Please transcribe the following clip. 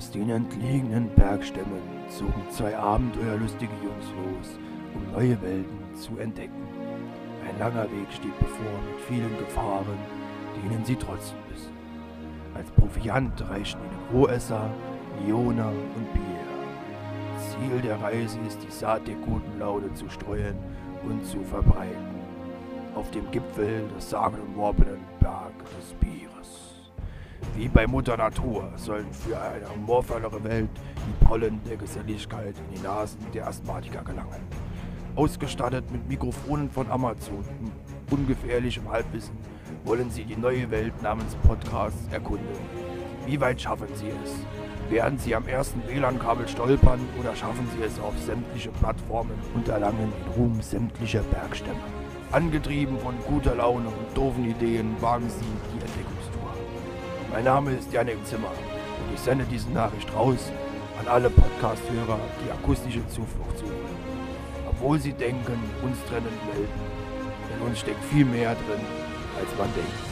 Aus den entlegenen Bergstämmen zogen zwei abenteuerlustige Jungs los, um neue Welten zu entdecken. Ein langer Weg steht bevor mit vielen Gefahren, denen sie trotzen müssen. Als Proviant reichen ihnen Rohesser, Niona und Bier. Ziel der Reise ist die Saat der guten Laune zu streuen und zu verbreiten. Auf dem Gipfel des sagenumworbenen Berg des Bieres. Wie bei Mutter Natur sollen für eine humorvollere Welt die Pollen der Geselligkeit in die Nasen der Asthmatiker gelangen. Ausgestattet mit Mikrofonen von Amazon, ungefährlichem Halbwissen, wollen sie die neue Welt namens Podcasts erkunden. Wie weit schaffen sie es? Werden sie am ersten WLAN-Kabel stolpern oder schaffen sie es auf sämtliche Plattformen und erlangen den Ruhm sämtlicher Bergstämme? Angetrieben von guter Laune und doofen Ideen wagen sie die. Mein Name ist Janik Zimmer und ich sende diese Nachricht raus an alle Podcast-Hörer, die akustische Zuflucht suchen. Obwohl sie denken, uns trennen Welten. In uns steckt viel mehr drin, als man denkt.